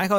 大家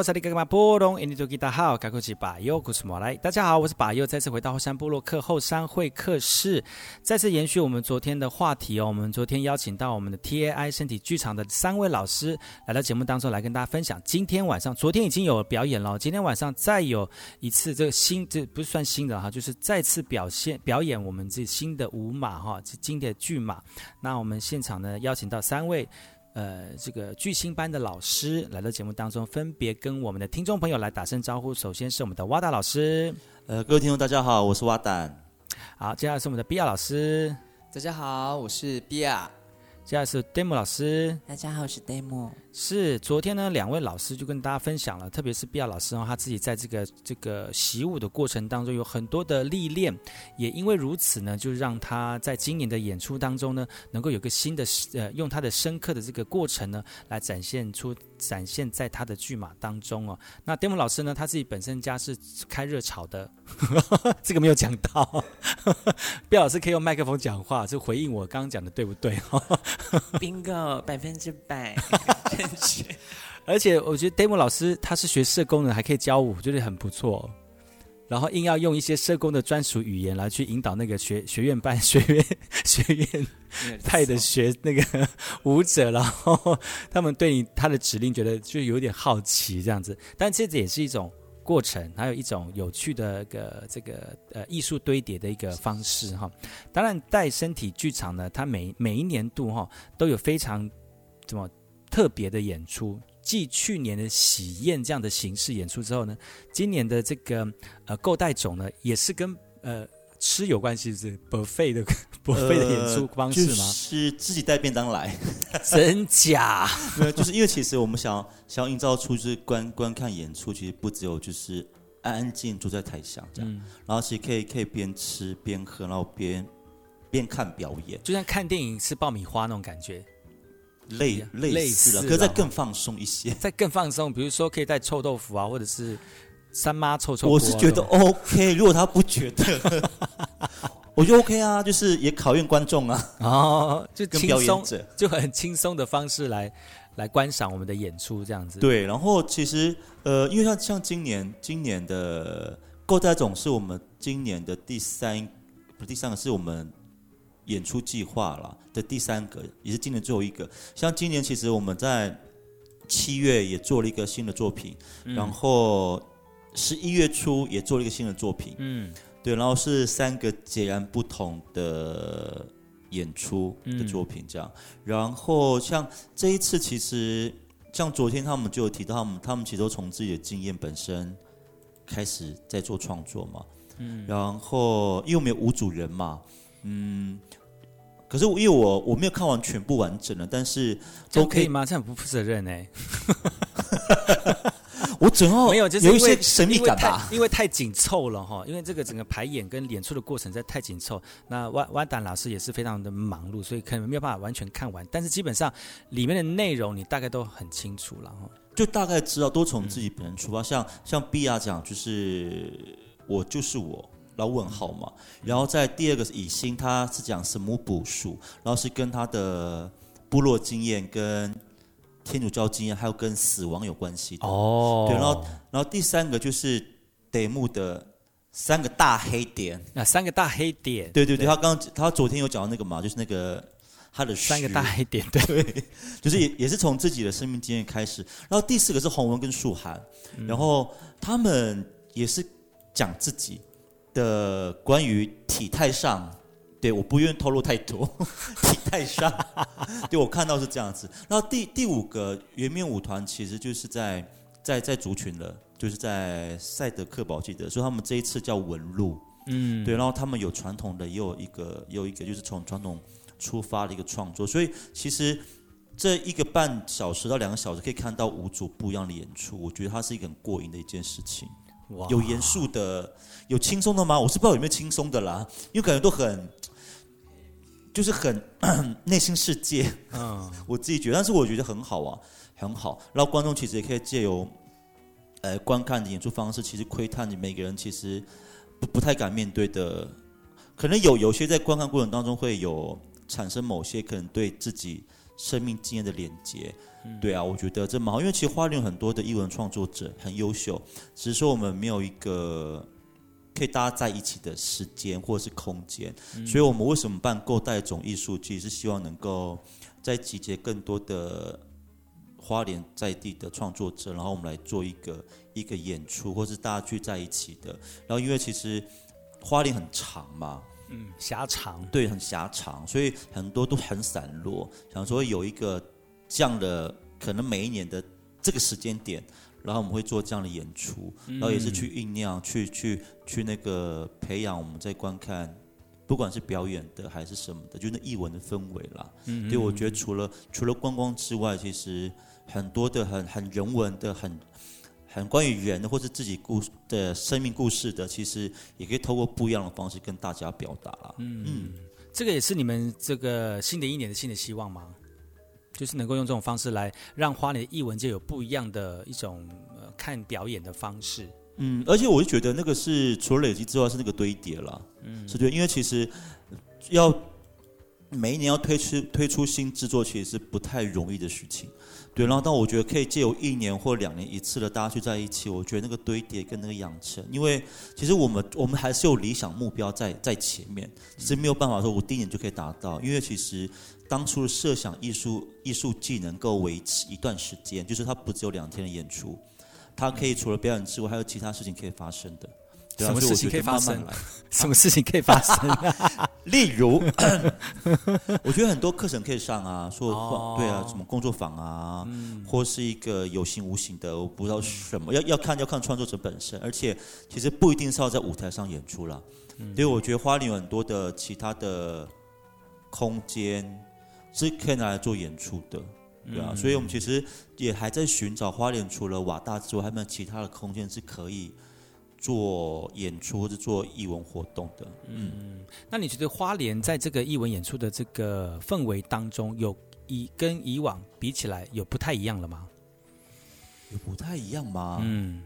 好，我是巴佑，再次回到后山部落课后山会客室，再次延续我们昨天的话题哦。我们昨天邀请到我们的 TAI 身体剧场的三位老师来到节目当中来跟大家分享。今天晚上，昨天已经有表演了，今天晚上再有一次这个新，这不是算新的哈，就是再次表现表演我们这新的舞码哈，这经典剧码。那我们现场呢邀请到三位。呃，这个巨星班的老师来到节目当中，分别跟我们的听众朋友来打声招呼。首先是我们的哇达老师，呃，各位听众大家好，我是哇达。好，接下来是我们的比亚老师，大家好，我是比亚。接下来是 Demo 老师，大家好，我是 Demo。是昨天呢，两位老师就跟大家分享了，特别是毕亚老师哦，他自己在这个这个习武的过程当中有很多的历练，也因为如此呢，就让他在今年的演出当中呢，能够有个新的呃，用他的深刻的这个过程呢，来展现出展现在他的剧码当中哦。那 Demo 老师呢，他自己本身家是开热炒的，这个没有讲到。毕老师可以用麦克风讲话，就回应我刚刚讲的对不对？Bingo，百分之百正确。而且我觉得 Demo 老师他是学社工的，还可以教舞，觉得很不错。然后硬要用一些社工的专属语言来去引导那个学学院班、学院学院派的学那个舞者，然后他们对你他的指令觉得就有点好奇这样子。但这也是一种。过程还有一种有趣的个这个呃艺术堆叠的一个方式哈，当然带身体剧场呢，它每每一年度哈都有非常怎么特别的演出，继去年的喜宴这样的形式演出之后呢，今年的这个呃购带种呢也是跟呃。吃有关系是 buffet 的 buffet 的演出方式吗？呃就是自己带便当来，真假？没有，就是因为其实我们想想要营造出就是观观看演出，其实不只有就是安安静静坐在台上这样，嗯、然后其实可以可以边吃边喝，然后边边看表演，就像看电影吃爆米花那种感觉，类类似了，可是再更放松一些，再更放松，比如说可以带臭豆腐啊，或者是。三妈臭臭，我是觉得 OK。如果他不觉得，我觉得 OK 啊，就是也考验观众啊。哦，就轻松，就很轻松的方式来来观赏我们的演出，这样子。对，然后其实呃，因为像像今年今年的购带种是我们今年的第三，不是第三个，是我们演出计划了的第三个，也是今年最后一个。像今年其实我们在七月也做了一个新的作品，嗯、然后。十一月初也做了一个新的作品，嗯，对，然后是三个截然不同的演出的作品，这样。嗯、然后像这一次，其实像昨天他们就有提到，他们他们其实都从自己的经验本身开始在做创作嘛，嗯。然后因为我们有五组人嘛，嗯，可是因为我我没有看完全部完整的，但是都可以吗？这样不负责任哎。我整个没有，就是有一些神秘感吧，因为太紧凑了哈，因为这个整个排演跟演出的过程在太紧凑。那万万达老师也是非常的忙碌，所以可能没有办法完全看完。但是基本上里面的内容你大概都很清楚了哈，就大概知道都从自己本人出发。嗯、像像碧亚讲，就是我就是我，然后问号嘛。然后在第二个是以心，他是讲什么补数，然后是跟他的部落经验跟。天主教经验还有跟死亡有关系的。哦，对，然后然后第三个就是德木的三个大黑点，那三个大黑点，对对对，对。他刚刚他昨天有讲到那个嘛，就是那个他的三个大黑点，对，对。就是也也是从自己的生命经验开始，然后第四个是洪文跟树涵，嗯、然后他们也是讲自己的关于体态上。对，我不愿意透露太多，体态上，对我看到是这样子。然后第第五个圆面舞团其实就是在在在族群了，就是在赛德克堡记得，所以他们这一次叫纹路，嗯，对。然后他们有传统的，也有一个也有一个就是从传统出发的一个创作，所以其实这一个半小时到两个小时可以看到五组不一样的演出，我觉得它是一个很过瘾的一件事情。哇有严肃的，有轻松的吗？我是不知道有没有轻松的啦，因为感觉都很。就是很 内心世界，嗯，我自己觉得，但是我觉得很好啊，很好。然后观众其实也可以借由，呃，观看的演出方式，其实窥探你每个人其实不不太敢面对的，可能有有些在观看过程当中会有产生某些可能对自己生命经验的连接，对啊，我觉得这蛮好，因为其实花莲有很多的艺文创作者很优秀，只是说我们没有一个可以大家在一起的时间或者是空间，嗯、所以我们为什么办够带种艺术季，是希望能够再集结更多的花莲在地的创作者，然后我们来做一个一个演出，或是大家聚在一起的。然后因为其实花莲很长嘛。嗯，狭长，对，很狭长，所以很多都很散落。想说有一个这样的，可能每一年的这个时间点，然后我们会做这样的演出，然后也是去酝酿，去去去那个培养我们在观看，不管是表演的还是什么的，就那艺文的氛围啦。嗯，对，我觉得除了除了观光之外，其实很多的很很人文的很。很关于人或是自己故的生命故事的，其实也可以透过不一样的方式跟大家表达了。嗯，嗯，这个也是你们这个新的一年的新的希望吗？就是能够用这种方式来让花莲的艺文界有不一样的一种呃看表演的方式。嗯，而且我就觉得那个是除了累积之外，是那个堆叠了。嗯，是对，因为其实要每一年要推出推出新制作，其实是不太容易的事情。对，然后但我觉得可以借由一年或两年一次的大家聚在一起，我觉得那个堆叠跟那个养成，因为其实我们我们还是有理想目标在在前面，只是没有办法说我第一年就可以达到，因为其实当初设想艺术艺术季能够维持一段时间，就是它不只有两天的演出，它可以除了表演之外，还有其他事情可以发生的。对啊，什么事情可以发生？什么事情可以发生？例如，我觉得很多课程可以上啊，说、哦、对啊，什么工作坊啊，嗯、或是一个有形无形的，我不知道什么，嗯、要要看要看创作者本身，而且其实不一定是要在舞台上演出啦。嗯、所以我觉得花莲有很多的其他的空间是可以拿来做演出的，对啊，嗯、所以我们其实也还在寻找花莲除了瓦大之外，还有没有其他的空间是可以。做演出或者做艺文活动的，嗯，那你觉得花莲在这个艺文演出的这个氛围当中，有以跟以往比起来有不太一样了吗？有不太一样吗？嗯，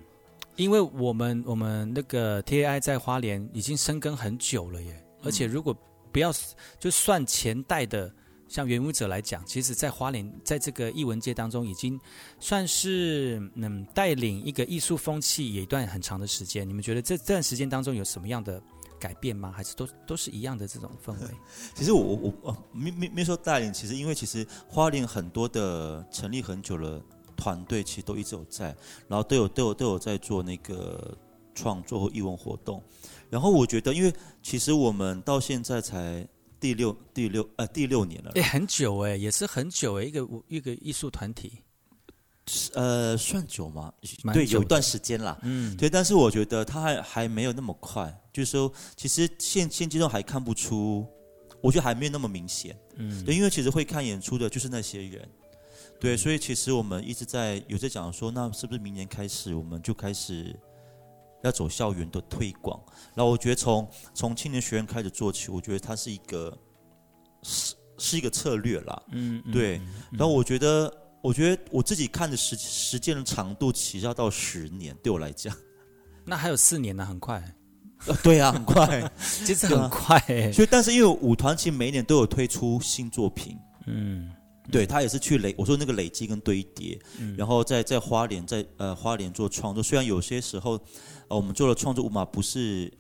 因为我们我们那个 TAI 在花莲已经深耕很久了耶，而且如果不要就算前代的。像原舞者来讲，其实，在花莲，在这个艺文界当中，已经算是嗯带领一个艺术风气也一段很长的时间。你们觉得这这段时间当中有什么样的改变吗？还是都都是一样的这种氛围？其实我我我没没没说带领，其实因为其实花莲很多的成立很久了团队，其实都一直有在，然后都有都有都有在做那个创作和艺文活动。然后我觉得，因为其实我们到现在才。第六第六呃第六年了，哎，很久哎，也是很久哎，一个一个艺术团体，呃，算久吗？对，有一段时间啦，嗯，对，但是我觉得他还还没有那么快，就是说，其实现现阶段还看不出，我觉得还没有那么明显，嗯，对，因为其实会看演出的就是那些人，对，所以其实我们一直在有在讲说，那是不是明年开始我们就开始。要走校园的推广，然后我觉得从从青年学院开始做起，我觉得它是一个是是一个策略啦。嗯，对。嗯嗯、然后我觉得，我觉得我自己看的时时间的长度，其实要到十年，对我来讲。那还有四年呢，很快。呃、对啊，很快，其实很快。所以，但是因为舞团其实每一年都有推出新作品。嗯。对，他也是去累，我说那个累积跟堆叠，嗯、然后在在花莲在呃花莲做创作。虽然有些时候，呃，我们做的创作舞码不是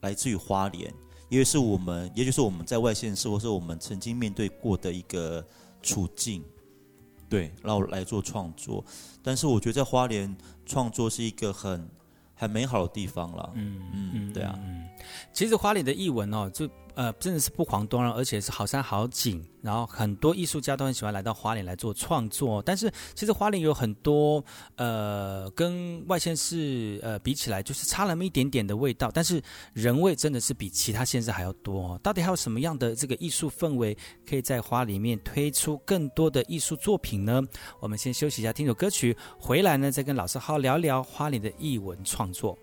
来自于花莲，因为是我们，也就是我们在外县市，或是我们曾经面对过的一个处境，对，然后来做创作。但是我觉得在花莲创作是一个很很美好的地方了。嗯嗯嗯，对啊。嗯，其实花莲的译文哦，就。呃，真的是不遑多让，而且是好山好景，然后很多艺术家都很喜欢来到花莲来做创作。但是其实花莲有很多呃，跟外县市呃比起来，就是差那么一点点的味道。但是人味真的是比其他县市还要多。到底还有什么样的这个艺术氛围，可以在花里面推出更多的艺术作品呢？我们先休息一下，听首歌曲，回来呢再跟老师好好聊聊花莲的艺文创作。